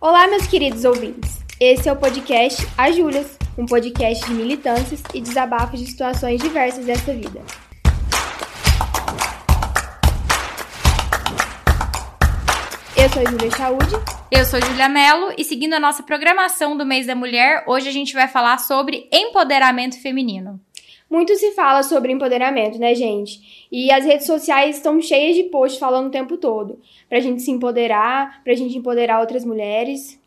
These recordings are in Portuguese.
Olá, meus queridos ouvintes. Esse é o podcast A Júlias, um podcast de militâncias e desabafos de situações diversas dessa vida. Eu sou a Júlia Chaude. Eu sou Júlia Mello e seguindo a nossa programação do mês da mulher, hoje a gente vai falar sobre empoderamento feminino. Muito se fala sobre empoderamento, né, gente? E as redes sociais estão cheias de posts falando o tempo todo. Pra gente se empoderar, pra gente empoderar outras mulheres.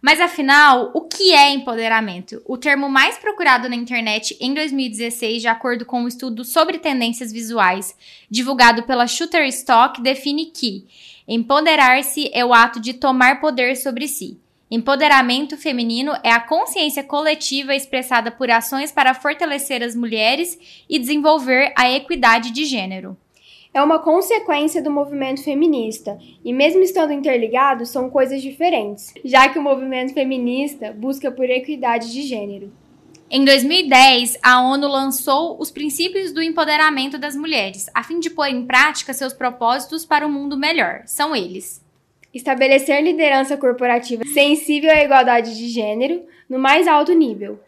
Mas afinal, o que é empoderamento? O termo mais procurado na internet em 2016, de acordo com um estudo sobre tendências visuais divulgado pela Shutterstock, define que empoderar-se é o ato de tomar poder sobre si. Empoderamento feminino é a consciência coletiva expressada por ações para fortalecer as mulheres e desenvolver a equidade de gênero. É uma consequência do movimento feminista, e mesmo estando interligados, são coisas diferentes, já que o movimento feminista busca por equidade de gênero. Em 2010, a ONU lançou os princípios do empoderamento das mulheres, a fim de pôr em prática seus propósitos para um mundo melhor. São eles: Estabelecer liderança corporativa sensível à igualdade de gênero no mais alto nível.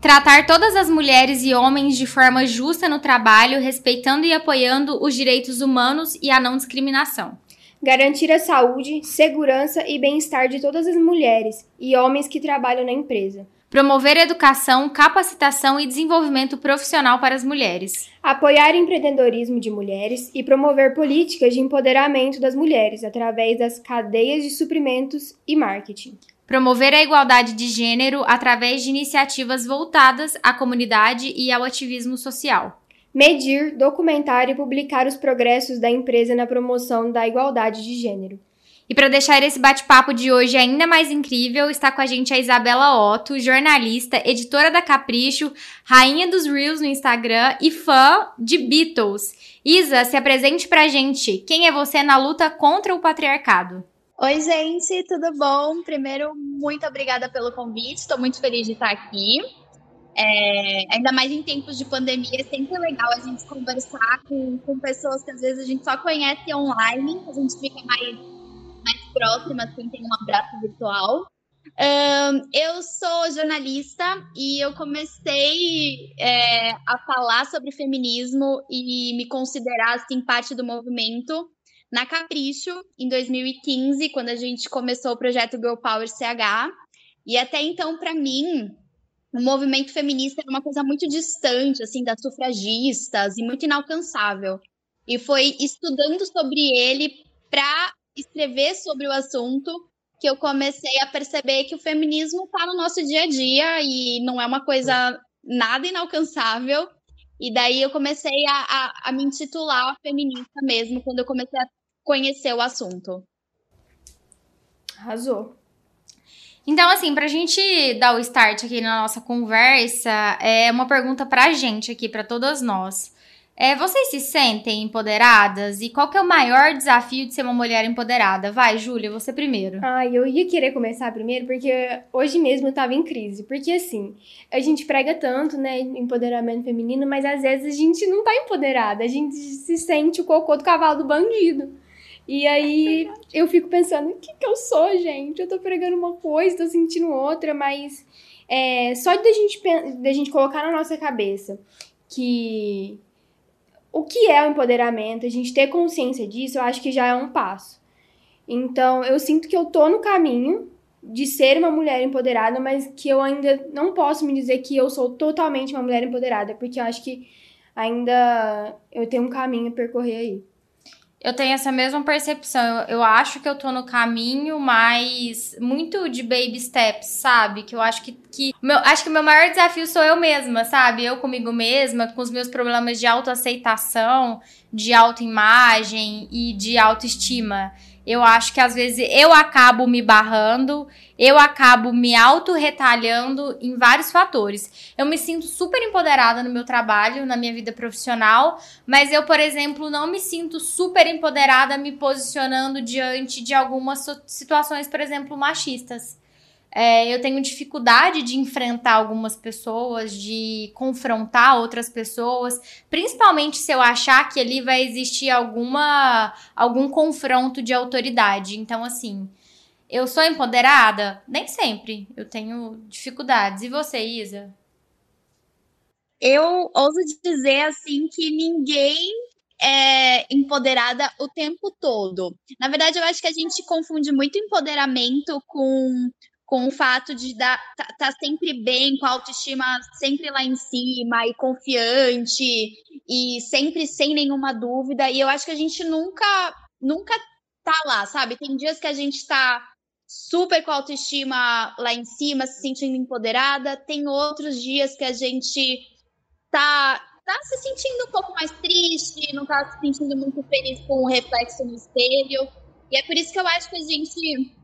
Tratar todas as mulheres e homens de forma justa no trabalho, respeitando e apoiando os direitos humanos e a não discriminação. Garantir a saúde, segurança e bem-estar de todas as mulheres e homens que trabalham na empresa. Promover educação, capacitação e desenvolvimento profissional para as mulheres. Apoiar empreendedorismo de mulheres e promover políticas de empoderamento das mulheres através das cadeias de suprimentos e marketing. Promover a igualdade de gênero através de iniciativas voltadas à comunidade e ao ativismo social. Medir, documentar e publicar os progressos da empresa na promoção da igualdade de gênero. E para deixar esse bate-papo de hoje ainda mais incrível, está com a gente a Isabela Otto, jornalista, editora da Capricho, rainha dos Reels no Instagram e fã de Beatles. Isa, se apresente pra gente. Quem é você na luta contra o patriarcado? Oi, gente, tudo bom? Primeiro, muito obrigada pelo convite, estou muito feliz de estar aqui. É, ainda mais em tempos de pandemia, é sempre legal a gente conversar com, com pessoas que às vezes a gente só conhece online, a gente fica mais mais próximas, quem tem um abraço virtual. Um, eu sou jornalista e eu comecei é, a falar sobre feminismo e me considerar assim parte do movimento na Capricho em 2015, quando a gente começou o projeto Girl Power CH. E até então, para mim, o movimento feminista era uma coisa muito distante, assim, das sufragistas e muito inalcançável. E foi estudando sobre ele para escrever sobre o assunto que eu comecei a perceber que o feminismo está no nosso dia a dia e não é uma coisa nada inalcançável. E daí eu comecei a, a, a me intitular feminista mesmo, quando eu comecei a conhecer o assunto. Arrasou. Então, assim, pra gente dar o start aqui na nossa conversa, é uma pergunta pra gente aqui, pra todas nós. É, vocês se sentem empoderadas? E qual que é o maior desafio de ser uma mulher empoderada? Vai, Júlia, você primeiro. Ai, eu ia querer começar primeiro porque hoje mesmo eu tava em crise. Porque assim, a gente prega tanto, né, empoderamento feminino, mas às vezes a gente não tá empoderada. A gente se sente o cocô do cavalo do bandido. E aí eu fico pensando, o que que eu sou, gente? Eu tô pregando uma coisa, tô sentindo outra, mas é, só de a gente, de a gente colocar na nossa cabeça que o que é o empoderamento, a gente ter consciência disso, eu acho que já é um passo. Então, eu sinto que eu tô no caminho de ser uma mulher empoderada, mas que eu ainda não posso me dizer que eu sou totalmente uma mulher empoderada, porque eu acho que ainda eu tenho um caminho a percorrer aí. Eu tenho essa mesma percepção. Eu, eu, acho que eu tô no caminho, mas muito de baby steps, sabe? Que eu acho que, que meu, acho que o meu maior desafio sou eu mesma, sabe? Eu comigo mesma, com os meus problemas de autoaceitação, de autoimagem e de autoestima. Eu acho que às vezes eu acabo me barrando, eu acabo me auto-retalhando em vários fatores. Eu me sinto super empoderada no meu trabalho, na minha vida profissional, mas eu, por exemplo, não me sinto super empoderada me posicionando diante de algumas situações, por exemplo, machistas. É, eu tenho dificuldade de enfrentar algumas pessoas, de confrontar outras pessoas, principalmente se eu achar que ali vai existir alguma algum confronto de autoridade. Então, assim, Eu sou empoderada? Nem sempre. Eu tenho dificuldades. E você, Isa? Eu ouso dizer assim que ninguém é empoderada o tempo todo. Na verdade, eu acho que a gente confunde muito empoderamento com com o fato de estar tá, tá sempre bem, com a autoestima sempre lá em cima e confiante e sempre sem nenhuma dúvida. E eu acho que a gente nunca nunca tá lá, sabe? Tem dias que a gente tá super com a autoestima lá em cima, se sentindo empoderada, tem outros dias que a gente tá tá se sentindo um pouco mais triste, não tá se sentindo muito feliz com o reflexo no espelho. E é por isso que eu acho que a gente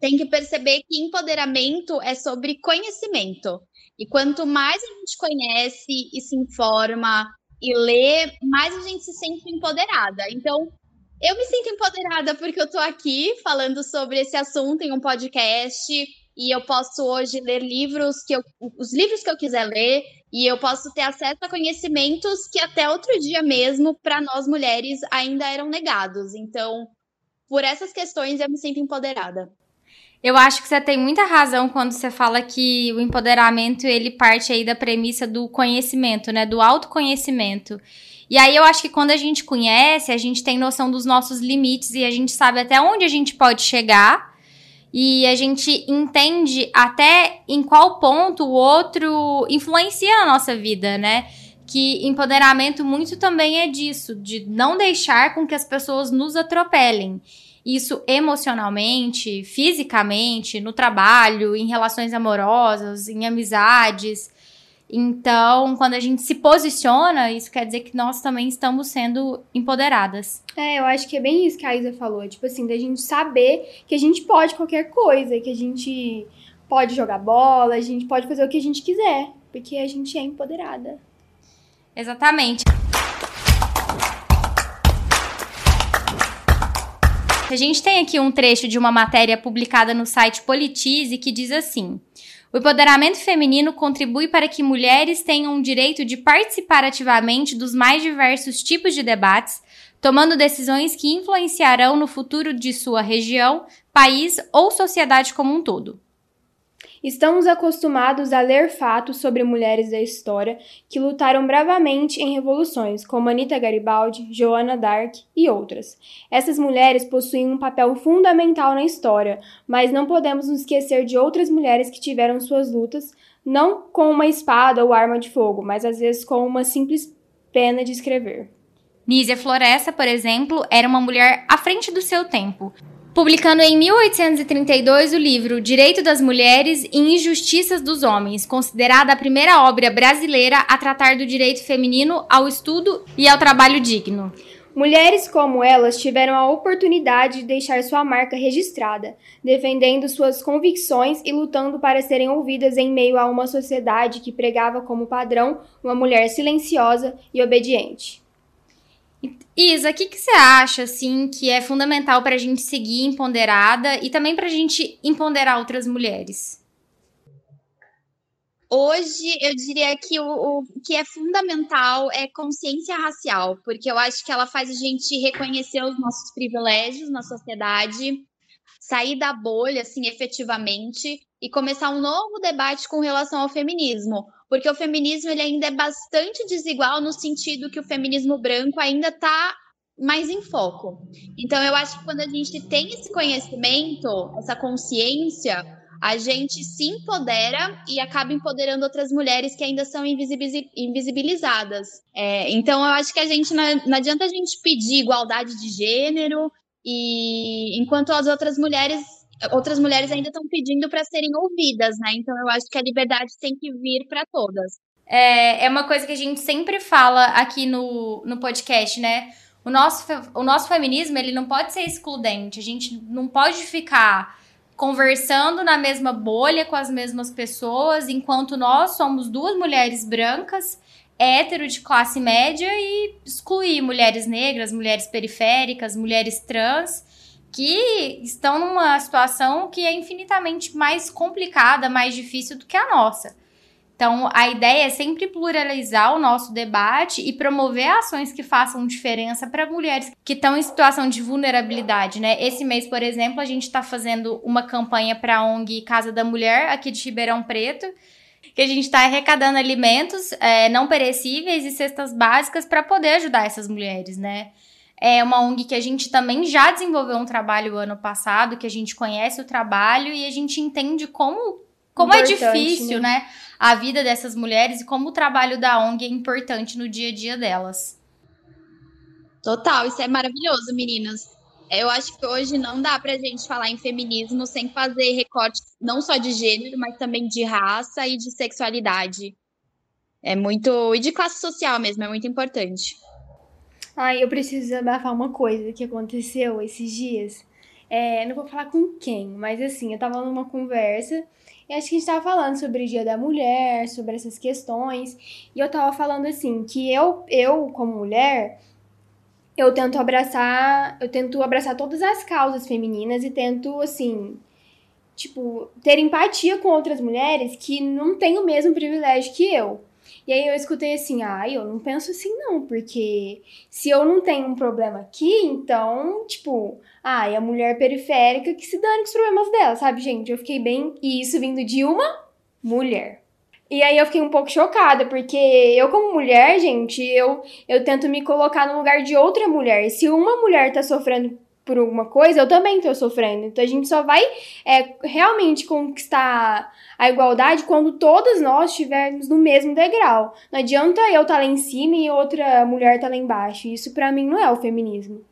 tem que perceber que empoderamento é sobre conhecimento. E quanto mais a gente conhece e se informa e lê, mais a gente se sente empoderada. Então, eu me sinto empoderada porque eu tô aqui falando sobre esse assunto em um podcast e eu posso hoje ler livros que eu, os livros que eu quiser ler e eu posso ter acesso a conhecimentos que até outro dia mesmo para nós mulheres ainda eram negados. Então, por essas questões eu me sinto empoderada. Eu acho que você tem muita razão quando você fala que o empoderamento ele parte aí da premissa do conhecimento, né, do autoconhecimento. E aí eu acho que quando a gente conhece, a gente tem noção dos nossos limites e a gente sabe até onde a gente pode chegar. E a gente entende até em qual ponto o outro influencia a nossa vida, né? Que empoderamento muito também é disso, de não deixar com que as pessoas nos atropelem. Isso emocionalmente, fisicamente, no trabalho, em relações amorosas, em amizades. Então, quando a gente se posiciona, isso quer dizer que nós também estamos sendo empoderadas. É, eu acho que é bem isso que a Isa falou. Tipo assim, da gente saber que a gente pode qualquer coisa, que a gente pode jogar bola, a gente pode fazer o que a gente quiser, porque a gente é empoderada. Exatamente. A gente tem aqui um trecho de uma matéria publicada no site Politize que diz assim: o empoderamento feminino contribui para que mulheres tenham o direito de participar ativamente dos mais diversos tipos de debates, tomando decisões que influenciarão no futuro de sua região, país ou sociedade como um todo. Estamos acostumados a ler fatos sobre mulheres da história que lutaram bravamente em revoluções, como Anita Garibaldi, Joana d'Arc e outras. Essas mulheres possuem um papel fundamental na história, mas não podemos nos esquecer de outras mulheres que tiveram suas lutas não com uma espada ou arma de fogo, mas às vezes com uma simples pena de escrever. Nízia Floresta, por exemplo, era uma mulher à frente do seu tempo publicando em 1832 o livro Direito das Mulheres e Injustiças dos Homens, considerada a primeira obra brasileira a tratar do direito feminino ao estudo e ao trabalho digno. Mulheres como elas tiveram a oportunidade de deixar sua marca registrada, defendendo suas convicções e lutando para serem ouvidas em meio a uma sociedade que pregava como padrão uma mulher silenciosa e obediente. Isa, o que, que você acha, assim, que é fundamental para a gente seguir empoderada e também para a gente empoderar outras mulheres? Hoje, eu diria que o, o, que é fundamental é consciência racial, porque eu acho que ela faz a gente reconhecer os nossos privilégios na sociedade, sair da bolha, assim, efetivamente, e começar um novo debate com relação ao feminismo porque o feminismo ele ainda é bastante desigual no sentido que o feminismo branco ainda está mais em foco. Então, eu acho que quando a gente tem esse conhecimento, essa consciência, a gente se empodera e acaba empoderando outras mulheres que ainda são invisibilizadas. É, então, eu acho que a gente não, não adianta a gente pedir igualdade de gênero e enquanto as outras mulheres outras mulheres ainda estão pedindo para serem ouvidas, né? Então eu acho que a liberdade tem que vir para todas. É, é uma coisa que a gente sempre fala aqui no, no podcast, né? O nosso, o nosso feminismo, ele não pode ser excludente. A gente não pode ficar conversando na mesma bolha com as mesmas pessoas, enquanto nós somos duas mulheres brancas, hétero de classe média e excluir mulheres negras, mulheres periféricas, mulheres trans que estão numa situação que é infinitamente mais complicada, mais difícil do que a nossa. Então, a ideia é sempre pluralizar o nosso debate e promover ações que façam diferença para mulheres que estão em situação de vulnerabilidade, né? Esse mês, por exemplo, a gente está fazendo uma campanha para a ONG Casa da Mulher, aqui de Ribeirão Preto, que a gente está arrecadando alimentos é, não perecíveis e cestas básicas para poder ajudar essas mulheres, né? É uma ONG que a gente também já desenvolveu um trabalho ano passado, que a gente conhece o trabalho e a gente entende como, como é difícil, né? né? a vida dessas mulheres e como o trabalho da ONG é importante no dia a dia delas. Total, isso é maravilhoso, meninas. Eu acho que hoje não dá pra gente falar em feminismo sem fazer recorte não só de gênero, mas também de raça e de sexualidade. É muito. E de classe social mesmo, é muito importante. Ai, eu preciso abafar uma coisa que aconteceu esses dias. É, não vou falar com quem, mas assim, eu tava numa conversa e acho que a gente tava falando sobre o Dia da Mulher, sobre essas questões. E eu tava falando assim, que eu, eu como mulher, eu tento abraçar, eu tento abraçar todas as causas femininas e tento, assim, tipo, ter empatia com outras mulheres que não têm o mesmo privilégio que eu. E aí eu escutei assim, ah, eu não penso assim não, porque se eu não tenho um problema aqui, então, tipo, ah, é a mulher periférica que se dane com os problemas dela, sabe, gente? Eu fiquei bem. E isso vindo de uma mulher. E aí eu fiquei um pouco chocada, porque eu, como mulher, gente, eu, eu tento me colocar no lugar de outra mulher. E se uma mulher tá sofrendo por alguma coisa, eu também tô sofrendo. Então a gente só vai é, realmente conquistar a igualdade quando todas nós estivermos no mesmo degrau. Não adianta eu estar tá lá em cima e outra mulher tá lá embaixo. Isso para mim não é o feminismo.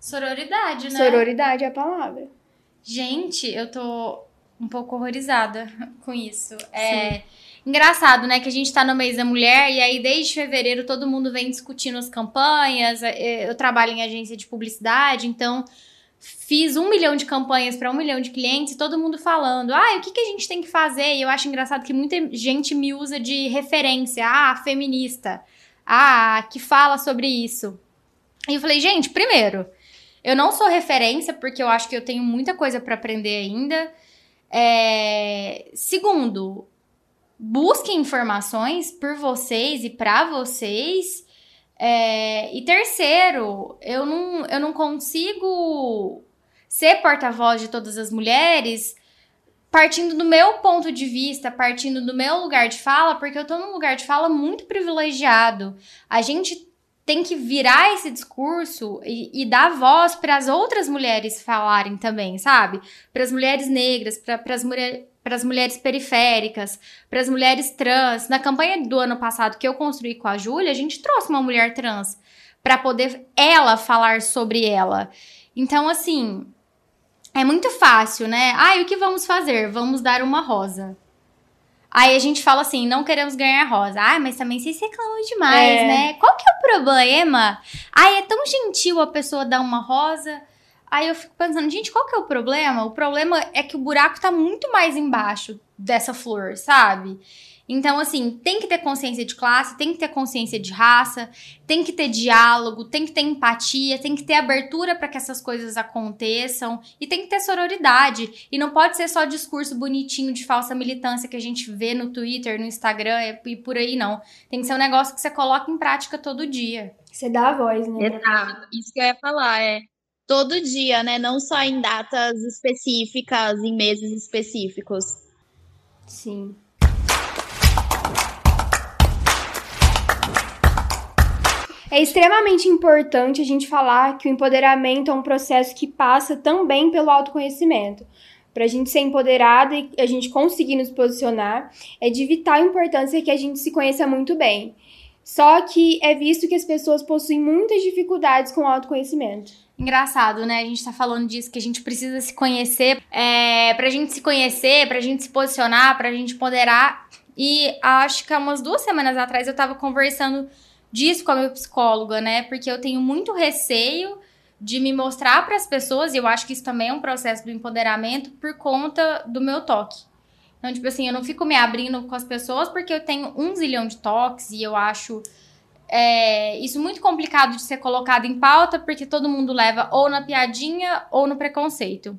Sororidade, né? Sororidade é a palavra. Gente, eu tô um pouco horrorizada com isso. É Sim. engraçado, né, que a gente tá no mês da mulher e aí desde fevereiro todo mundo vem discutindo as campanhas. É, eu trabalho em agência de publicidade, então fiz um milhão de campanhas para um milhão de clientes e todo mundo falando, ah, o que, que a gente tem que fazer? E eu acho engraçado que muita gente me usa de referência, ah, feminista, ah, que fala sobre isso. E eu falei, gente, primeiro, eu não sou referência, porque eu acho que eu tenho muita coisa para aprender ainda. É... Segundo, busquem informações por vocês e para vocês. É... E terceiro, eu não, eu não consigo ser porta-voz de todas as mulheres partindo do meu ponto de vista, partindo do meu lugar de fala, porque eu tô num lugar de fala muito privilegiado. A gente tem que virar esse discurso e, e dar voz para as outras mulheres falarem também, sabe? Para as mulheres negras, para as mulheres para as mulheres periféricas, para as mulheres trans. Na campanha do ano passado que eu construí com a Júlia, a gente trouxe uma mulher trans para poder ela falar sobre ela. Então, assim, é muito fácil, né? Ah, e o que vamos fazer? Vamos dar uma rosa. Aí a gente fala assim, não queremos ganhar rosa. Ah, mas também vocês reclamam demais, é. né? Qual que é o problema? Ah, é tão gentil a pessoa dar uma rosa. Aí eu fico pensando, gente, qual que é o problema? O problema é que o buraco tá muito mais embaixo dessa flor, sabe? Então, assim, tem que ter consciência de classe, tem que ter consciência de raça, tem que ter diálogo, tem que ter empatia, tem que ter abertura para que essas coisas aconteçam e tem que ter sororidade. E não pode ser só discurso bonitinho de falsa militância que a gente vê no Twitter, no Instagram e por aí, não. Tem que ser um negócio que você coloca em prática todo dia. Você dá a voz, né? Exato. Isso que eu ia falar, é todo dia, né? Não só em datas específicas, em meses específicos. Sim. É extremamente importante a gente falar que o empoderamento é um processo que passa também pelo autoconhecimento. Para a gente ser empoderada e a gente conseguir nos posicionar, é de vital importância que a gente se conheça muito bem. Só que é visto que as pessoas possuem muitas dificuldades com o autoconhecimento. Engraçado, né? A gente tá falando disso, que a gente precisa se conhecer. É, pra gente se conhecer, pra gente se posicionar, pra gente empoderar. E acho que há umas duas semanas atrás eu tava conversando disso com a minha psicóloga, né? Porque eu tenho muito receio de me mostrar para as pessoas, e eu acho que isso também é um processo do empoderamento por conta do meu toque. Então, tipo assim, eu não fico me abrindo com as pessoas porque eu tenho um zilhão de toques e eu acho é, isso muito complicado de ser colocado em pauta porque todo mundo leva ou na piadinha ou no preconceito.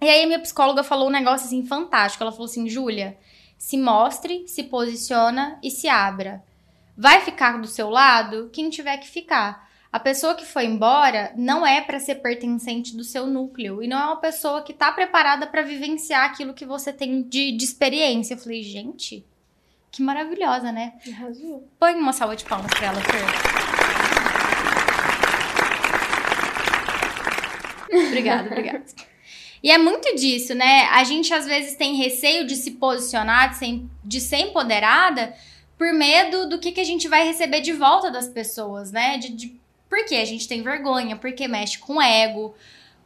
E aí, minha psicóloga falou um negócio assim fantástico. Ela falou assim: Júlia, Se mostre, se posiciona e se abra. Vai ficar do seu lado quem tiver que ficar. A pessoa que foi embora não é para ser pertencente do seu núcleo e não é uma pessoa que tá preparada para vivenciar aquilo que você tem de, de experiência. Eu falei, gente, que maravilhosa, né? Arrasou. Põe uma salva de palmas pra ela, Fer. obrigada, obrigada. E é muito disso, né? A gente às vezes tem receio de se posicionar, de ser, de ser empoderada, por medo do que, que a gente vai receber de volta das pessoas, né? De, de, porque a gente tem vergonha, porque mexe com ego,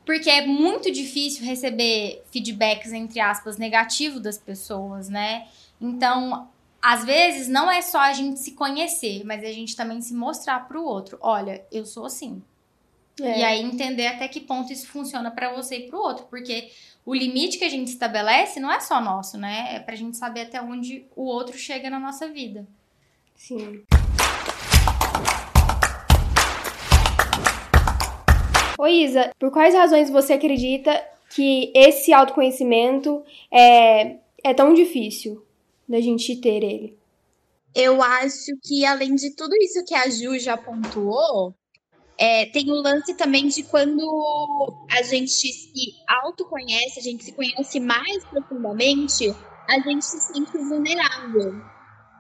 porque é muito difícil receber feedbacks, entre aspas, negativos das pessoas, né? Então, às vezes, não é só a gente se conhecer, mas a gente também se mostrar pro outro. Olha, eu sou assim. É. E aí entender até que ponto isso funciona para você e pro outro, porque o limite que a gente estabelece não é só nosso, né? É pra gente saber até onde o outro chega na nossa vida. Sim. Ô Isa, por quais razões você acredita que esse autoconhecimento é, é tão difícil da gente ter ele? Eu acho que, além de tudo isso que a Ju já pontuou, é, tem o lance também de quando a gente se autoconhece, a gente se conhece mais profundamente, a gente se sente vulnerável.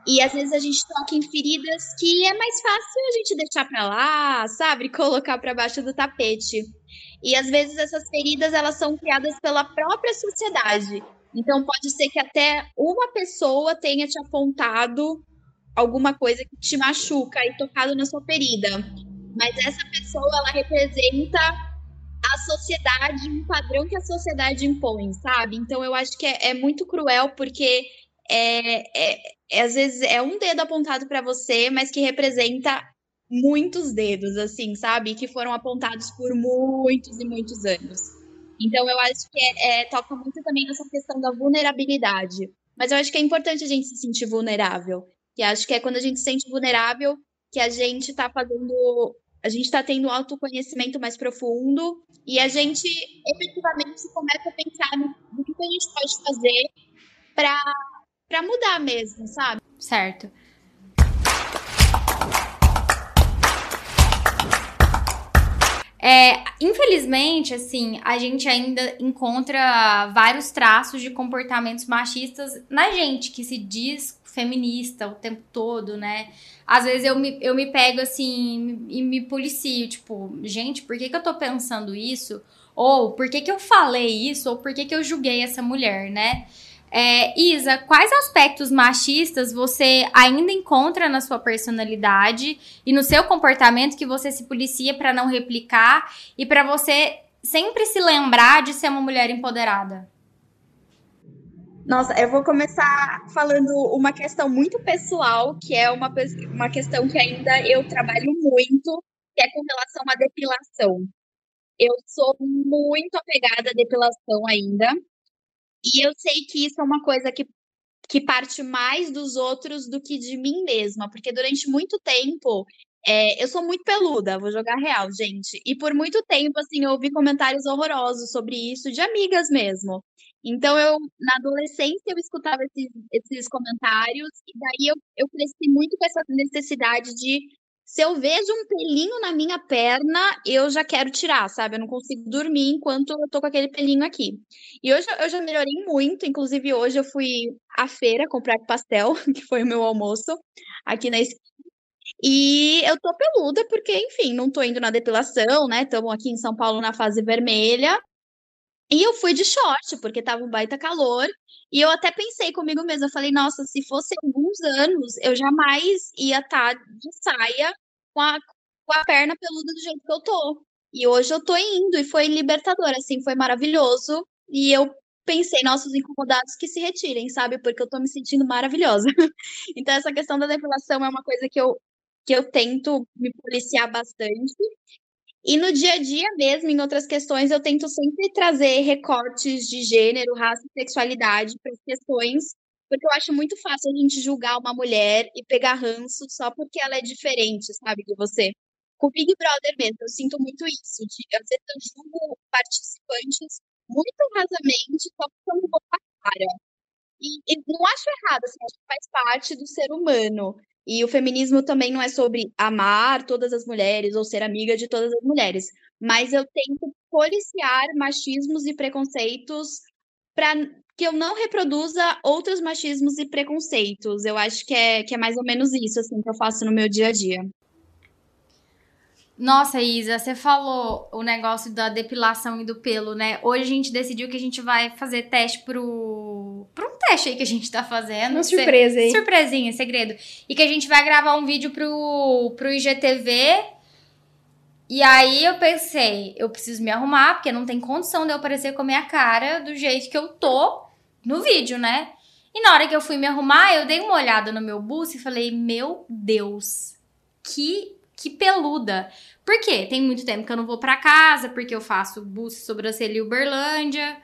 E às vezes a gente toca em feridas que é mais fácil a gente deixar pra lá, sabe? Colocar para baixo do tapete. E às vezes essas feridas elas são criadas pela própria sociedade. Então pode ser que até uma pessoa tenha te apontado alguma coisa que te machuca e tocado na sua ferida mas essa pessoa ela representa a sociedade, um padrão que a sociedade impõe, sabe? Então eu acho que é, é muito cruel porque é, é, é, às vezes é um dedo apontado para você, mas que representa muitos dedos, assim, sabe? Que foram apontados por muitos e muitos anos. Então eu acho que é, é, toca muito também nessa questão da vulnerabilidade. Mas eu acho que é importante a gente se sentir vulnerável. E acho que é quando a gente se sente vulnerável que a gente está fazendo a gente está tendo um autoconhecimento mais profundo e a gente efetivamente começa a pensar no, que a gente pode fazer para mudar mesmo, sabe? Certo. É, infelizmente, assim, a gente ainda encontra vários traços de comportamentos machistas na gente, que se diz feminista o tempo todo, né? Às vezes eu me, eu me pego assim e me policio, tipo, gente, por que, que eu tô pensando isso? Ou por que, que eu falei isso? Ou por que, que eu julguei essa mulher, né? É, Isa, quais aspectos machistas você ainda encontra na sua personalidade e no seu comportamento que você se policia para não replicar e para você sempre se lembrar de ser uma mulher empoderada? Nossa, eu vou começar falando uma questão muito pessoal, que é uma, uma questão que ainda eu trabalho muito, que é com relação à depilação. Eu sou muito apegada à depilação ainda, e eu sei que isso é uma coisa que, que parte mais dos outros do que de mim mesma, porque durante muito tempo é, eu sou muito peluda, vou jogar real, gente. E por muito tempo, assim, eu ouvi comentários horrorosos sobre isso, de amigas mesmo. Então, eu, na adolescência, eu escutava esses, esses comentários, e daí eu, eu cresci muito com essa necessidade de, se eu vejo um pelinho na minha perna, eu já quero tirar, sabe? Eu não consigo dormir enquanto eu tô com aquele pelinho aqui. E hoje eu já melhorei muito, inclusive hoje eu fui à feira comprar pastel, que foi o meu almoço, aqui na esquina. E eu tô peluda porque, enfim, não tô indo na depilação, né? Estamos aqui em São Paulo na fase vermelha. E eu fui de short, porque tava um baita calor. E eu até pensei comigo mesma, eu falei, nossa, se fosse alguns anos, eu jamais ia estar tá de saia com a, com a perna peluda do jeito que eu tô. E hoje eu tô indo, e foi libertador, assim, foi maravilhoso. E eu pensei, nossos incomodados que se retirem, sabe? Porque eu tô me sentindo maravilhosa. então, essa questão da depilação é uma coisa que eu, que eu tento me policiar bastante. E no dia a dia mesmo, em outras questões, eu tento sempre trazer recortes de gênero, raça e sexualidade para as questões, porque eu acho muito fácil a gente julgar uma mulher e pegar ranço só porque ela é diferente, sabe, de você. Com o Big Brother mesmo, eu sinto muito isso. De, às vezes eu julgo participantes muito rasamente só porque eu não vou cara. E, e não acho errado, assim, acho que faz parte do ser humano. E o feminismo também não é sobre amar todas as mulheres ou ser amiga de todas as mulheres. Mas eu tento policiar machismos e preconceitos para que eu não reproduza outros machismos e preconceitos. Eu acho que é, que é mais ou menos isso assim, que eu faço no meu dia a dia. Nossa, Isa, você falou o negócio da depilação e do pelo, né? Hoje a gente decidiu que a gente vai fazer teste pro. pro um teste aí que a gente tá fazendo. Uma surpresa aí. Surpresinha, segredo. E que a gente vai gravar um vídeo pro, pro IGTV. E aí eu pensei, eu preciso me arrumar, porque não tem condição de eu aparecer com a minha cara do jeito que eu tô no vídeo, né? E na hora que eu fui me arrumar, eu dei uma olhada no meu busto e falei: Meu Deus, que que peluda. Por quê? Tem muito tempo que eu não vou para casa, porque eu faço buço, sobrancelha e Uberlândia.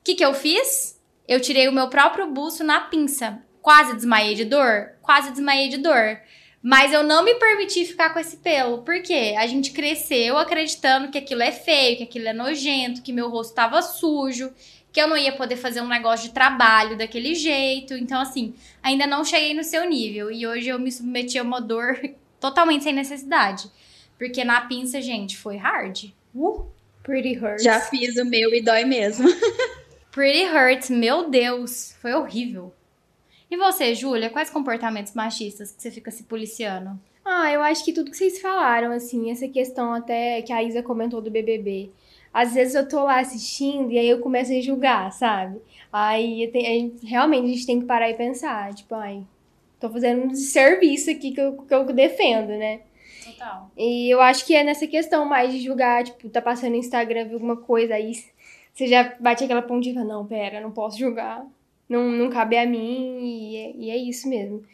O que que eu fiz? Eu tirei o meu próprio buço na pinça. Quase desmaiei de dor? Quase desmaiei de dor. Mas eu não me permiti ficar com esse pelo. Por quê? A gente cresceu acreditando que aquilo é feio, que aquilo é nojento, que meu rosto estava sujo, que eu não ia poder fazer um negócio de trabalho daquele jeito. Então, assim, ainda não cheguei no seu nível. E hoje eu me submeti a uma dor totalmente sem necessidade. Porque na pinça, gente, foi hard. Uh, pretty hurt. Já fiz o meu e dói mesmo. pretty hurt, meu Deus, foi horrível. E você, Júlia, quais comportamentos machistas que você fica se policiando? Ah, eu acho que tudo que vocês falaram, assim, essa questão até que a Isa comentou do BBB. Às vezes eu tô lá assistindo e aí eu começo a julgar, sabe? Aí tenho, realmente a gente tem que parar e pensar, tipo, ai, tô fazendo um serviço aqui que eu, que eu defendo, né? Total. E eu acho que é nessa questão mais de julgar, tipo, tá passando no Instagram, viu alguma coisa, aí você já bate aquela pontinha, não, pera, não posso julgar, não, não cabe a mim, e é, e é isso mesmo.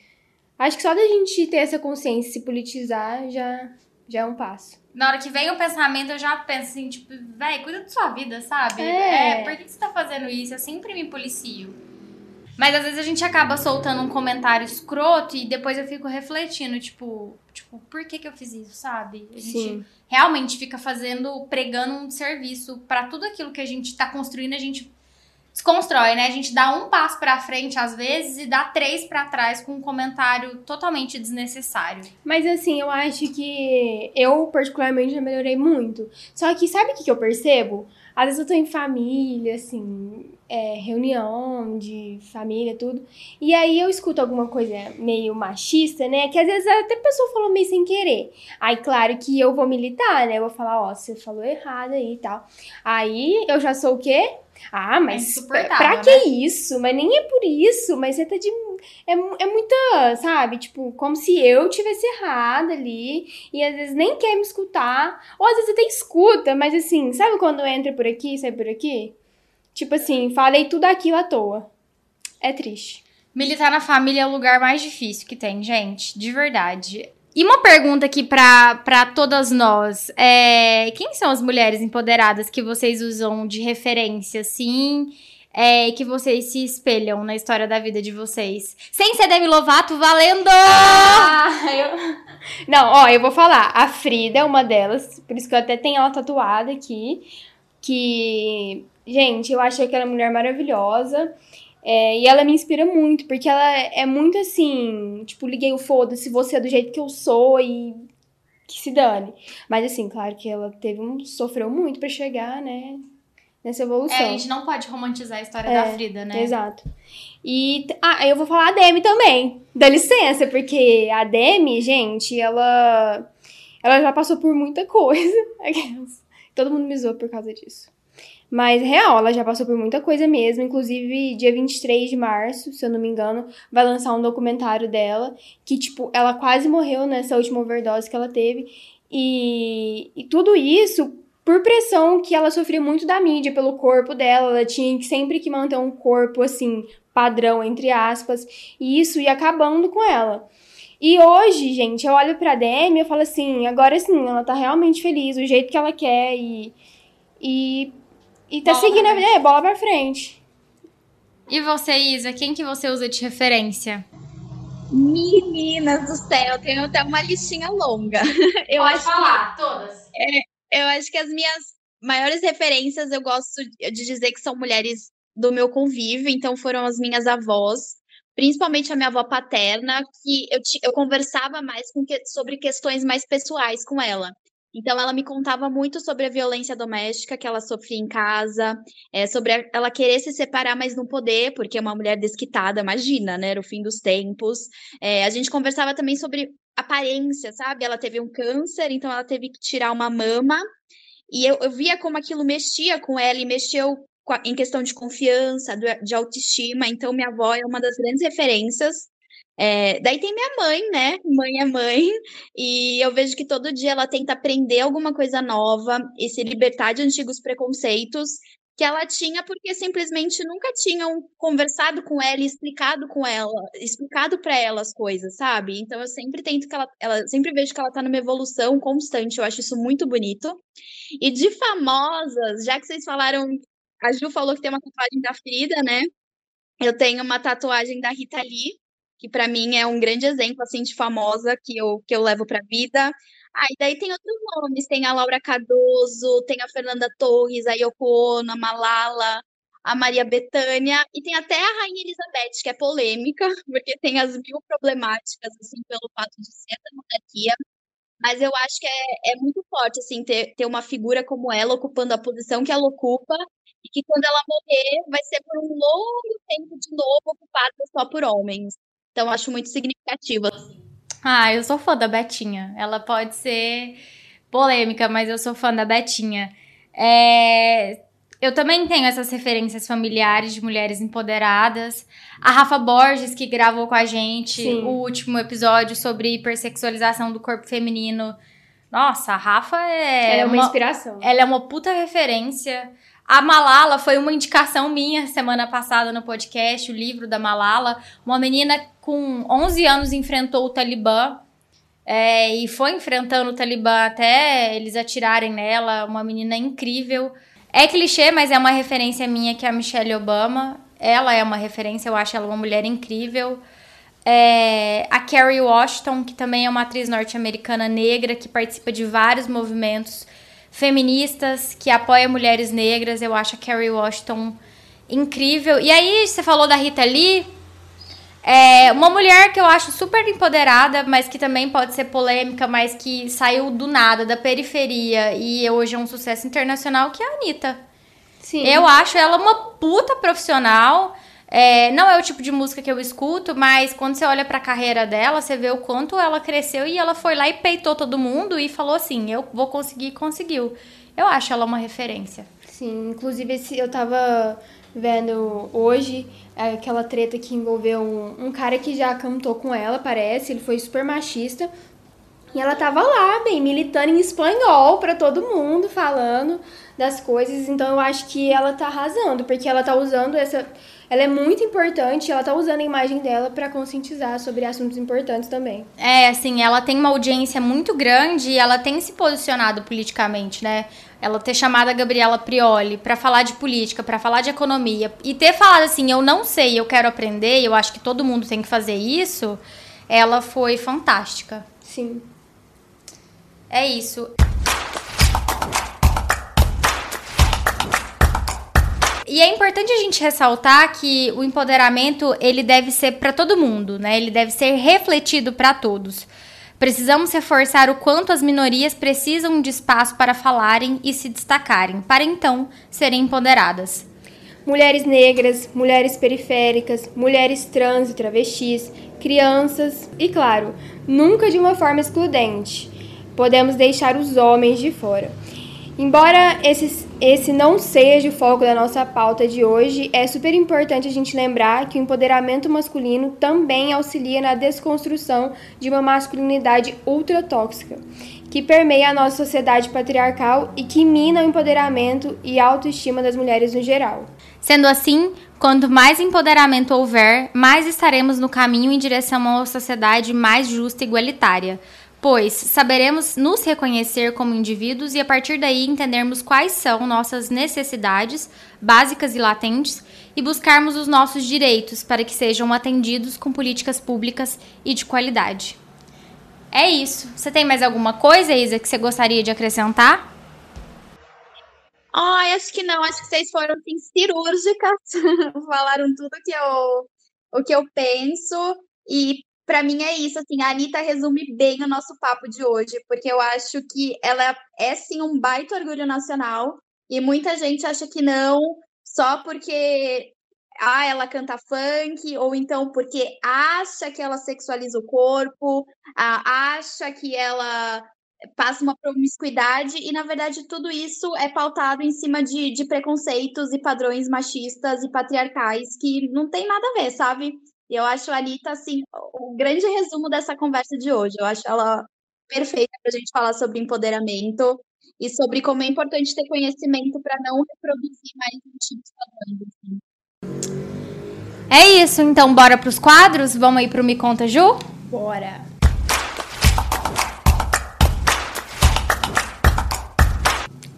Acho que só da gente ter essa consciência, se politizar, já, já é um passo. Na hora que vem o pensamento, eu já penso assim, tipo, véi, cuida da sua vida, sabe? É. é, por que você tá fazendo isso? Eu sempre me policio. Mas às vezes a gente acaba soltando um comentário escroto e depois eu fico refletindo, tipo, tipo, por que que eu fiz isso, sabe? A gente Sim. realmente fica fazendo, pregando um serviço para tudo aquilo que a gente tá construindo, a gente desconstrói, né? A gente dá um passo para frente às vezes e dá três para trás com um comentário totalmente desnecessário. Mas assim, eu acho que eu particularmente já melhorei muito. Só que sabe o que, que eu percebo? Às vezes eu tô em família, assim, é, reunião de família, tudo. E aí eu escuto alguma coisa meio machista, né? Que às vezes até a pessoa falou meio sem querer. Aí, claro que eu vou militar, né? Eu vou falar, ó, você falou errado aí e tal. Aí eu já sou o quê? Ah, mas é pra né? que isso? Mas nem é por isso, mas você tá de. É, é muita, sabe? Tipo, como se eu tivesse errado ali e às vezes nem quer me escutar, ou às vezes até escuta, mas assim, sabe quando entra por aqui, sai por aqui? Tipo assim, falei tudo aquilo à toa. É triste. Militar na família é o lugar mais difícil que tem, gente, de verdade. E uma pergunta aqui para todas nós. É, quem são as mulheres empoderadas que vocês usam de referência, assim, é, que vocês se espelham na história da vida de vocês? Sem ser Demi Lovato, valendo! Ah, eu... Não, ó, eu vou falar. A Frida é uma delas, por isso que eu até tenho ela tatuada aqui. Que, gente, eu acho aquela mulher maravilhosa. É, e ela me inspira muito, porque ela é muito assim, tipo, liguei o foda-se, você é do jeito que eu sou e que se dane. Mas assim, claro que ela teve um. sofreu muito para chegar, né? Nessa evolução. É, a gente não pode romantizar a história é, da Frida, né? Exato. E ah, eu vou falar a Demi também. Dá licença, porque a Demi, gente, ela. Ela já passou por muita coisa. Todo mundo me zoou por causa disso. Mas, real, ela já passou por muita coisa mesmo. Inclusive, dia 23 de março, se eu não me engano, vai lançar um documentário dela. Que, tipo, ela quase morreu nessa última overdose que ela teve. E, e tudo isso por pressão que ela sofria muito da mídia, pelo corpo dela. Ela tinha que sempre que manter um corpo, assim, padrão, entre aspas. E isso ia acabando com ela. E hoje, gente, eu olho pra Demi e eu falo assim, agora sim, ela tá realmente feliz, o jeito que ela quer e... E e tá bola seguindo a vida, é, bola pra frente. E você, Isa, quem que você usa de referência? Meninas do céu, eu tenho até uma listinha longa. Eu Pode acho falar, que, todas. É, eu acho que as minhas maiores referências eu gosto de dizer que são mulheres do meu convívio, então foram as minhas avós, principalmente a minha avó paterna, que eu, eu conversava mais que, sobre questões mais pessoais com ela. Então, ela me contava muito sobre a violência doméstica que ela sofria em casa, é, sobre a, ela querer se separar, mas não poder, porque é uma mulher desquitada, imagina, né? Era o fim dos tempos. É, a gente conversava também sobre aparência, sabe? Ela teve um câncer, então ela teve que tirar uma mama. E eu, eu via como aquilo mexia com ela e mexeu em questão de confiança, de autoestima. Então, minha avó é uma das grandes referências é, daí tem minha mãe, né? Mãe é mãe, e eu vejo que todo dia ela tenta aprender alguma coisa nova e se libertar de antigos preconceitos que ela tinha porque simplesmente nunca tinham conversado com ela e explicado com ela, explicado para ela as coisas, sabe? Então eu sempre tento que ela, ela sempre vejo que ela tá numa evolução constante, eu acho isso muito bonito. E de famosas, já que vocês falaram, a Ju falou que tem uma tatuagem da Frida, né? Eu tenho uma tatuagem da Rita Lee, que para mim é um grande exemplo assim de famosa que eu, que eu levo para vida. Ah, e daí tem outros nomes, tem a Laura Cardoso, tem a Fernanda Torres, a Yoko Ono, a Malala, a Maria Bethânia, e tem até a Rainha Elizabeth, que é polêmica, porque tem as mil problemáticas, assim, pelo fato de ser da monarquia, mas eu acho que é, é muito forte, assim, ter, ter uma figura como ela ocupando a posição que ela ocupa, e que quando ela morrer vai ser por um longo tempo de novo ocupada só por homens. Então, acho muito significativo. Assim. Ah, eu sou fã da Betinha. Ela pode ser polêmica, mas eu sou fã da Betinha. É... Eu também tenho essas referências familiares de mulheres empoderadas. A Rafa Borges, que gravou com a gente Sim. o último episódio sobre hipersexualização do corpo feminino. Nossa, a Rafa é. Ela é uma, uma inspiração. Ela é uma puta referência. A Malala foi uma indicação minha semana passada no podcast, o livro da Malala. Uma menina com 11 anos enfrentou o Talibã é, e foi enfrentando o Talibã até eles atirarem nela. Uma menina incrível. É clichê, mas é uma referência minha que é a Michelle Obama. Ela é uma referência, eu acho ela uma mulher incrível. É, a Kerry Washington, que também é uma atriz norte-americana negra que participa de vários movimentos feministas que apoia mulheres negras. Eu acho a Kerry Washington incrível. E aí, você falou da Rita Lee. É uma mulher que eu acho super empoderada, mas que também pode ser polêmica, mas que saiu do nada, da periferia, e hoje é um sucesso internacional, que é a Anitta. Sim. Eu acho ela uma puta profissional. É, não é o tipo de música que eu escuto, mas quando você olha pra carreira dela, você vê o quanto ela cresceu e ela foi lá e peitou todo mundo e falou assim: eu vou conseguir e conseguiu. Eu acho ela uma referência. Sim, inclusive esse, eu tava vendo hoje aquela treta que envolveu um, um cara que já cantou com ela, parece, ele foi super machista. E ela tava lá, bem, militando em espanhol para todo mundo, falando das coisas. Então eu acho que ela tá arrasando, porque ela tá usando essa ela é muito importante, ela tá usando a imagem dela para conscientizar sobre assuntos importantes também. É, assim, ela tem uma audiência muito grande e ela tem se posicionado politicamente, né? Ela ter chamado a Gabriela Prioli para falar de política, para falar de economia e ter falado assim, eu não sei, eu quero aprender, eu acho que todo mundo tem que fazer isso, ela foi fantástica. Sim. É isso. E é importante a gente ressaltar que o empoderamento ele deve ser para todo mundo, né? Ele deve ser refletido para todos. Precisamos reforçar o quanto as minorias precisam de espaço para falarem e se destacarem, para então serem empoderadas. Mulheres negras, mulheres periféricas, mulheres trans e travestis, crianças e, claro, nunca de uma forma excludente. Podemos deixar os homens de fora. Embora esse, esse não seja o foco da nossa pauta de hoje, é super importante a gente lembrar que o empoderamento masculino também auxilia na desconstrução de uma masculinidade ultratóxica, que permeia a nossa sociedade patriarcal e que mina o empoderamento e autoestima das mulheres no geral. Sendo assim, quanto mais empoderamento houver, mais estaremos no caminho em direção a uma sociedade mais justa e igualitária pois saberemos nos reconhecer como indivíduos e a partir daí entendermos quais são nossas necessidades básicas e latentes e buscarmos os nossos direitos para que sejam atendidos com políticas públicas e de qualidade. É isso. Você tem mais alguma coisa, Isa, que você gostaria de acrescentar? Ai, acho que não, acho que vocês foram assim, cirúrgicas, falaram tudo que eu, o que eu penso, e para mim é isso, assim, a Anitta resume bem o nosso papo de hoje, porque eu acho que ela é sim um baita orgulho nacional, e muita gente acha que não, só porque ah, ela canta funk, ou então porque acha que ela sexualiza o corpo, ah, acha que ela passa uma promiscuidade, e na verdade tudo isso é pautado em cima de, de preconceitos e padrões machistas e patriarcais que não tem nada a ver, sabe? E eu acho a Anitta, assim, o grande resumo dessa conversa de hoje. Eu acho ela perfeita para a gente falar sobre empoderamento e sobre como é importante ter conhecimento para não reproduzir mais antigos padrões. Assim. É isso, então bora para os quadros? Vamos aí para o Me Conta Ju? Bora!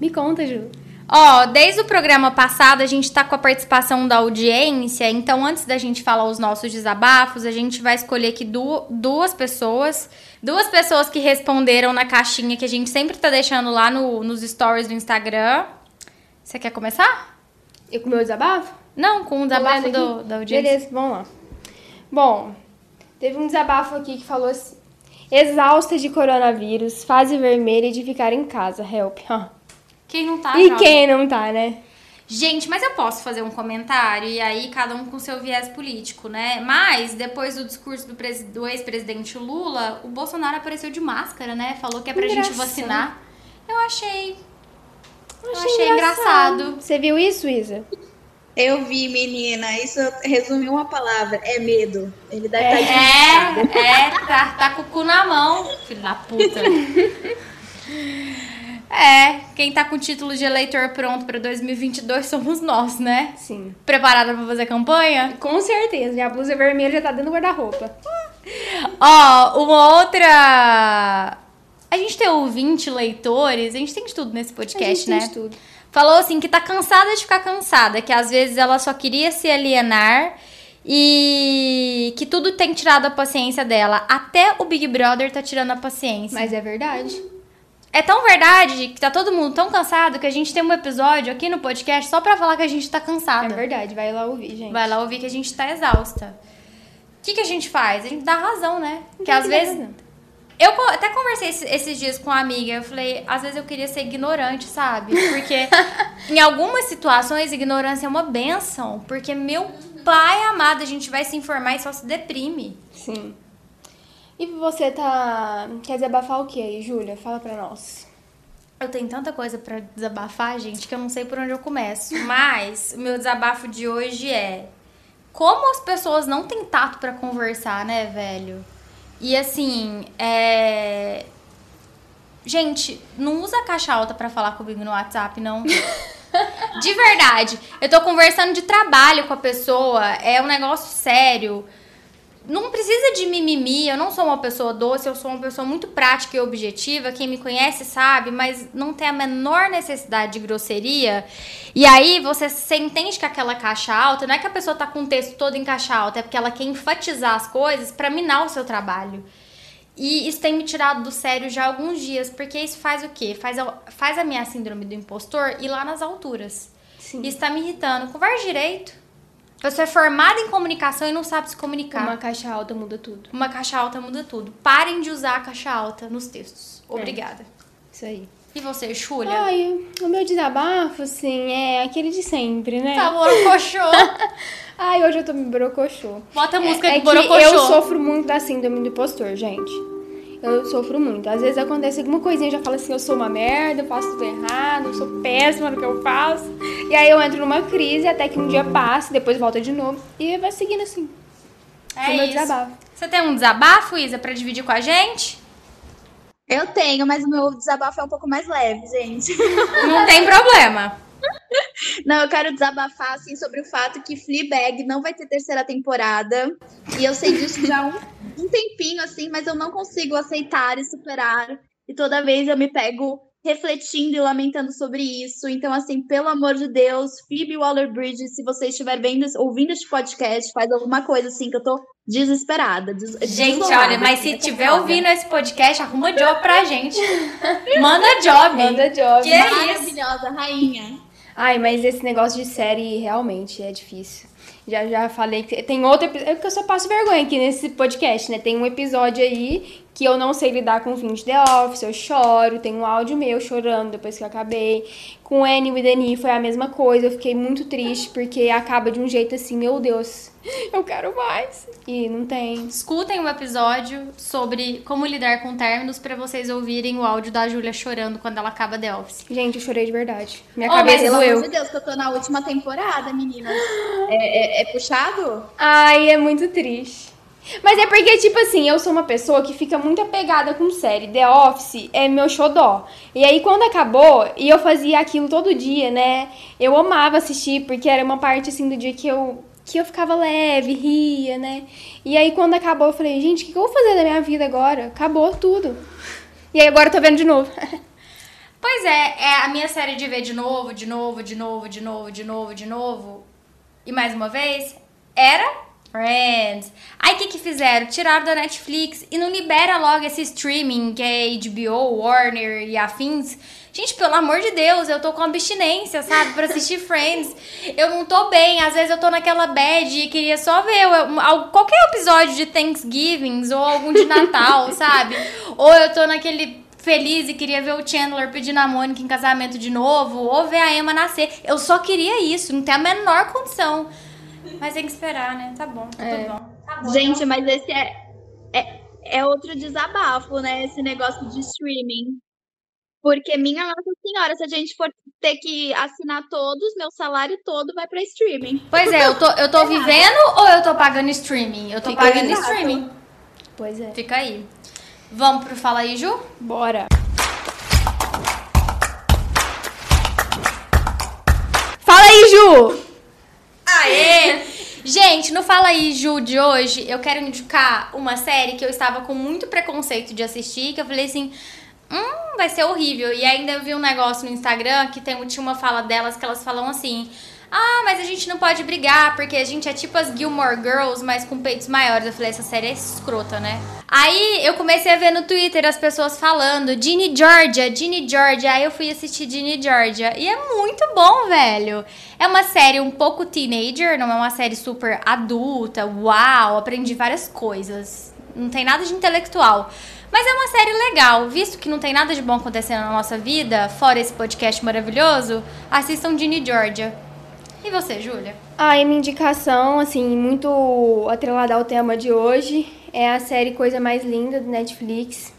Me conta, Ju. Ó, desde o programa passado a gente tá com a participação da audiência, então antes da gente falar os nossos desabafos, a gente vai escolher aqui du duas pessoas, duas pessoas que responderam na caixinha que a gente sempre tá deixando lá no, nos stories do Instagram. Você quer começar? Eu com o meu desabafo? Não, com o desabafo do, da audiência. Beleza, vamos lá. Bom, teve um desabafo aqui que falou assim: exausta de coronavírus, fase vermelha e de ficar em casa, help. Quem não tá, E quem não tá, né? Gente, mas eu posso fazer um comentário e aí cada um com seu viés político, né? Mas depois do discurso do, do ex-presidente Lula, o Bolsonaro apareceu de máscara, né? Falou que é pra Engraçado. gente vacinar. Eu achei. Eu achei, eu achei engraçado. engraçado. Você viu isso, Isa? Eu vi, menina. Isso resume uma palavra. É medo. Ele deve é, estar de É, é tá, tá com o cu na mão, filho da puta. É, quem tá com o título de eleitor pronto para 2022 somos nós, né? Sim. Preparada para fazer campanha? Com certeza. Minha blusa vermelha já tá dentro do guarda-roupa. Ó, uma outra. A gente tem ouvinte, leitores, a gente tem de tudo nesse podcast, a gente né? Tem de tudo. Falou assim que tá cansada de ficar cansada, que às vezes ela só queria se alienar e que tudo tem tirado a paciência dela. Até o Big Brother tá tirando a paciência. Mas é verdade. É tão verdade que tá todo mundo tão cansado que a gente tem um episódio aqui no podcast só pra falar que a gente tá cansada. É verdade, vai lá ouvir, gente. Vai lá ouvir que a gente tá exausta. O que, que a gente faz? A gente dá razão, né? Porque às vezes. Eu até conversei esses dias com uma amiga, eu falei, às vezes eu queria ser ignorante, sabe? Porque em algumas situações, ignorância é uma benção. Porque, meu pai amado, a gente vai se informar e só se deprime. Sim. E você tá. Quer desabafar o que aí, Júlia? Fala pra nós. Eu tenho tanta coisa para desabafar, gente, que eu não sei por onde eu começo. Mas o meu desabafo de hoje é como as pessoas não têm tato para conversar, né, velho? E assim, é. Gente, não usa caixa alta para falar comigo no WhatsApp, não. de verdade. Eu tô conversando de trabalho com a pessoa, é um negócio sério não precisa de mimimi, eu não sou uma pessoa doce, eu sou uma pessoa muito prática e objetiva. Quem me conhece sabe, mas não tem a menor necessidade de grosseria. E aí você, você entende que aquela caixa alta, não é que a pessoa tá com o texto todo em caixa alta, é porque ela quer enfatizar as coisas para minar o seu trabalho. E isso tem me tirado do sério já há alguns dias, porque isso faz o quê? Faz a, faz a minha síndrome do impostor ir lá nas alturas. Sim. Isso tá me irritando. Converse direito. Você é formada em comunicação e não sabe se comunicar. Uma caixa alta muda tudo. Uma caixa alta muda tudo. Parem de usar a caixa alta nos textos. É. Obrigada. É. Isso aí. E você, Júlia? Ai, o meu desabafo, assim, é aquele de sempre, né? Tá borocochô. Ai, hoje eu tô me borocochô. Bota a música é, é borocochô. eu sofro muito da síndrome do impostor, gente eu sofro muito. Às vezes acontece alguma coisinha, eu já falo assim, eu sou uma merda, eu faço tudo errado, eu sou péssima no que eu faço. E aí eu entro numa crise até que um dia passa, depois volta de novo e vai seguindo assim. É isso. Meu desabafo. Você tem um desabafo, Isa, para dividir com a gente? Eu tenho, mas o meu desabafo é um pouco mais leve, gente. Não tem problema. Não, eu quero desabafar assim sobre o fato que Fleabag não vai ter terceira temporada. E eu sei disso já há um, um tempinho, assim, mas eu não consigo aceitar e superar. E toda vez eu me pego refletindo e lamentando sobre isso. Então, assim, pelo amor de Deus, Phoebe Waller-Bridge, se você estiver vendo, ouvindo este podcast, faz alguma coisa assim que eu tô desesperada. Des gente, olha, mas se estiver ouvindo esse podcast, arruma job pra gente. Manda job. Manda job. Que é Maravilhosa, rainha. Ai, mas esse negócio de série realmente é difícil. Já, já falei que tem outro episódio. É porque eu só passo vergonha aqui nesse podcast, né? Tem um episódio aí que eu não sei lidar com o fim de The Office, eu choro, tem um áudio meu chorando depois que eu acabei. Com Annie e Dani foi a mesma coisa, eu fiquei muito triste porque acaba de um jeito assim, meu Deus, eu quero mais. E não tem. Escutem um episódio sobre como lidar com términos para vocês ouvirem o áudio da Júlia chorando quando ela acaba The Office. Gente, eu chorei de verdade. Minha Oh, mas cabeça pelo doeu. amor de Deus, que eu tô na última temporada, meninas. É, é- é puxado? Ai, é muito triste. Mas é porque, tipo assim, eu sou uma pessoa que fica muito apegada com série. The Office é meu xodó. E aí, quando acabou, e eu fazia aquilo todo dia, né? Eu amava assistir, porque era uma parte, assim, do dia que eu, que eu ficava leve, ria, né? E aí, quando acabou, eu falei, gente, o que eu vou fazer da minha vida agora? Acabou tudo. E aí, agora eu tô vendo de novo. Pois é, é a minha série de ver de novo, de novo, de novo, de novo, de novo, de novo. E mais uma vez, era Friends. Aí o que que fizeram? Tiraram da Netflix e não libera logo esse streaming que é HBO, Warner e afins. Gente, pelo amor de Deus, eu tô com abstinência, sabe? Pra assistir Friends. Eu não tô bem, às vezes eu tô naquela bad e queria só ver al- qualquer episódio de Thanksgiving ou algum de Natal, sabe? Ou eu tô naquele feliz e queria ver o Chandler pedindo a Mônica em casamento de novo, ou ver a Emma nascer. Eu só queria isso, não tem a menor condição. Mas tem que esperar, né? Tá bom, tá É. tudo bom. Tá bom. Gente, mas esse é, é, é outro desabafo, né? Esse negócio de streaming. Porque, minha Nossa Senhora, se a gente for ter que assinar todos, meu salário todo vai pra streaming. Pois é, eu tô, eu tô vivendo ou eu tô pagando streaming? Eu tô Fica pagando exato. streaming. Pois é. Fica aí. Vamos pro Fala aí, Ju? Bora. Fala aí, Ju! Gente, no Fala aí, Ju, de hoje, eu quero indicar uma série que eu estava com muito preconceito de assistir, que eu falei assim, hum, vai ser horrível. E ainda eu vi um negócio no Instagram que tem, tinha uma fala delas que elas falam assim, ah, mas a gente não pode brigar, porque a gente é tipo as Gilmore Girls, mas com peitos maiores. Eu falei, essa série é escrota, né? Aí eu comecei a ver no Twitter as pessoas falando, Ginny Georgia, Ginny Georgia. Aí eu fui assistir Ginny Georgia. E é muito bom, velho. É uma série um pouco teenager, não é uma série super adulta. Uau, aprendi várias coisas. Não tem nada de intelectual. Mas é uma série legal, visto que não tem nada de bom acontecendo na nossa vida, fora esse podcast maravilhoso, assistam Ginny Georgia. E você, Júlia? Ah, e minha indicação, assim, muito atrelada ao tema de hoje, é a série Coisa Mais Linda do Netflix.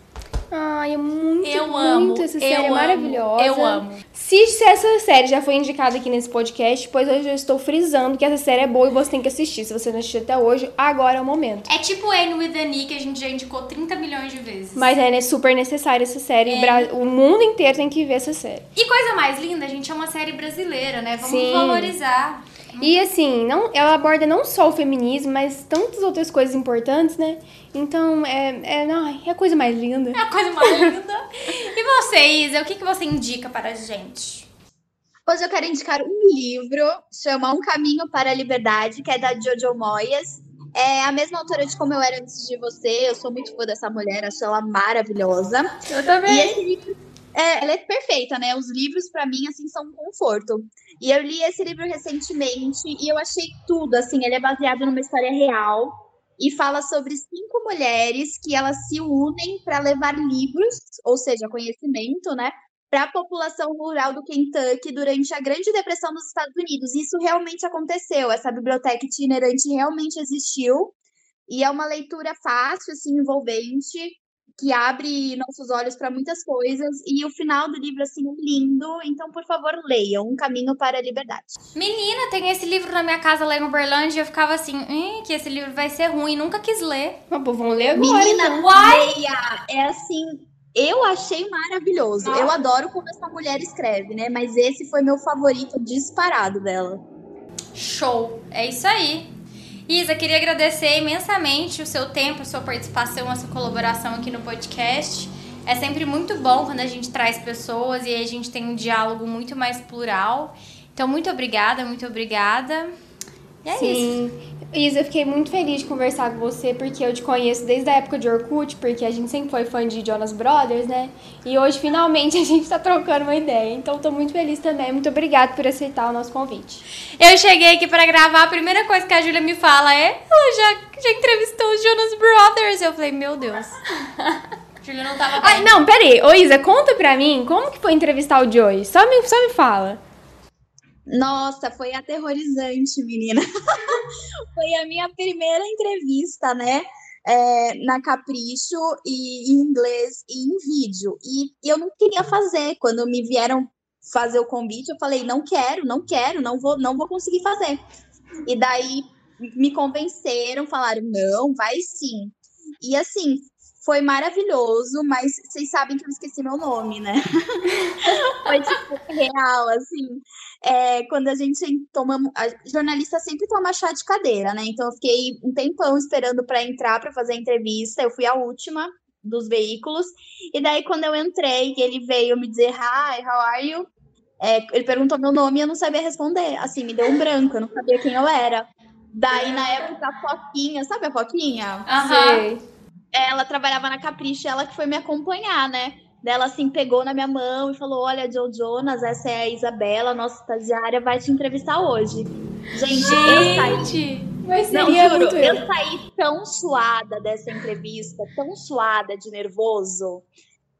Ai, é muito, Eu muito amo, essa eu série, é amo, maravilhosa. eu amo. Se, se essa série já foi indicada aqui nesse podcast, pois eu já estou frisando que essa série é boa e você tem que assistir. Se você não assistiu até hoje, agora é o momento. É tipo Anne with Knee, que a gente já indicou 30 milhões de vezes. Mas é né, super necessária essa série. É. O mundo inteiro tem que ver essa série. E coisa mais linda, a gente é uma série brasileira, né? Vamos Sim. valorizar. E assim, não, ela aborda não só o feminismo, mas tantas outras coisas importantes, né? Então, é, é, ai, é a coisa mais linda. É a coisa mais linda. E você, Isa, o que, que você indica para a gente? Hoje eu quero indicar um livro, chama Um Caminho para a Liberdade, que é da Jojo Moyes. É a mesma autora de Como Eu Era Antes de Você. Eu sou muito fã dessa mulher, acho ela maravilhosa. Eu E também. esse livro, é, ela é perfeita, né? Os livros, pra mim, assim, são um conforto. E eu li esse livro recentemente e eu achei tudo, assim, ele é baseado numa história real e fala sobre cinco mulheres que elas se unem para levar livros, ou seja, conhecimento, né? Para a população rural do Kentucky durante a Grande Depressão dos Estados Unidos. Isso realmente aconteceu, essa biblioteca itinerante realmente existiu. E é uma leitura fácil, assim, envolvente, que abre nossos olhos para muitas coisas e o final do livro assim é lindo, então por favor leiam Um Caminho para a Liberdade. Menina, tem esse livro na minha casa lá em Uberlândia e eu ficava assim, "Hum, que esse livro vai ser ruim, nunca quis ler. Mas, pô, vamos ler agora. Menina, então. leia, é assim, eu achei maravilhoso. Nossa. Eu adoro como essa mulher escreve, né? Mas esse foi meu favorito disparado dela. Show, é isso aí. Isa, queria agradecer imensamente o seu tempo, a sua participação, a sua colaboração aqui no podcast. É sempre muito bom quando a gente traz pessoas e a gente tem um diálogo muito mais plural. Então, muito obrigada, muito obrigada. E é Sim. isso. Isa, eu fiquei muito feliz de conversar com você, porque eu te conheço desde a época de Orkut, porque a gente sempre foi fã de Jonas Brothers, né? E hoje, finalmente, a gente tá trocando uma ideia. Então, tô muito feliz também. Muito obrigada por aceitar o nosso convite. Eu cheguei aqui pra gravar, a primeira coisa que a Júlia me fala é: ela já, já entrevistou os Jonas Brothers. Eu falei: meu Deus. Júlia não tava bem. Ai, não, peraí. Ô, Isa, conta pra mim como que foi entrevistar o Joey. Só me, só me fala. Nossa, foi aterrorizante, menina. foi a minha primeira entrevista, né? É, na Capricho e em inglês e em vídeo. E, e eu não queria fazer. Quando me vieram fazer o convite, eu falei, não quero, não quero, não vou, não vou conseguir fazer. E daí me convenceram, falaram, não, vai sim. E assim, foi maravilhoso, mas vocês sabem que eu esqueci meu nome, né? foi tipo real, assim. É, quando a gente toma. A jornalista sempre toma chá de cadeira, né? Então eu fiquei um tempão esperando para entrar para fazer a entrevista. Eu fui a última dos veículos. E daí, quando eu entrei, ele veio me dizer, hi, how are you? É, ele perguntou meu nome e eu não sabia responder. Assim, me deu um branco, eu não sabia quem eu era. Daí, na época, a Foquinha, sabe a Foquinha? Aham. Ela trabalhava na Capricho, ela que foi me acompanhar, né? Daí Ela assim pegou na minha mão e falou: Olha, Joe Jonas, essa é a Isabela, nossa estagiária, vai te entrevistar hoje. Gente, eu saí. Gente, Mas Não, juro, eu saí tão suada dessa entrevista, tão suada de nervoso.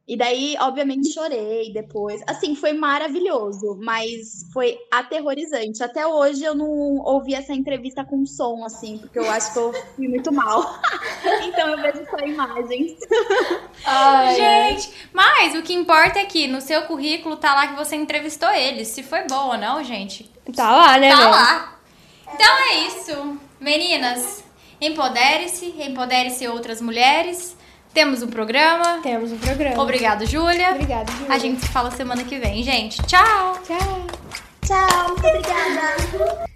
E daí, obviamente, chorei depois. Assim, foi maravilhoso, mas foi aterrorizante. Até hoje eu não ouvi essa entrevista com som, assim, porque eu acho que eu fui muito mal. então eu vejo só imagens. Ai, gente, mas o que importa é que no seu currículo tá lá que você entrevistou eles. Se foi boa ou não, gente, Tá lá, né, tá velho? lá. Então é isso. Meninas, empodere-se, empodere-se outras mulheres. Temos um programa. Temos um programa. Obrigado, Júlia. Obrigada, Júlia. A gente se fala semana que vem, gente. Tchau! Tchau. Tchau, muito obrigada.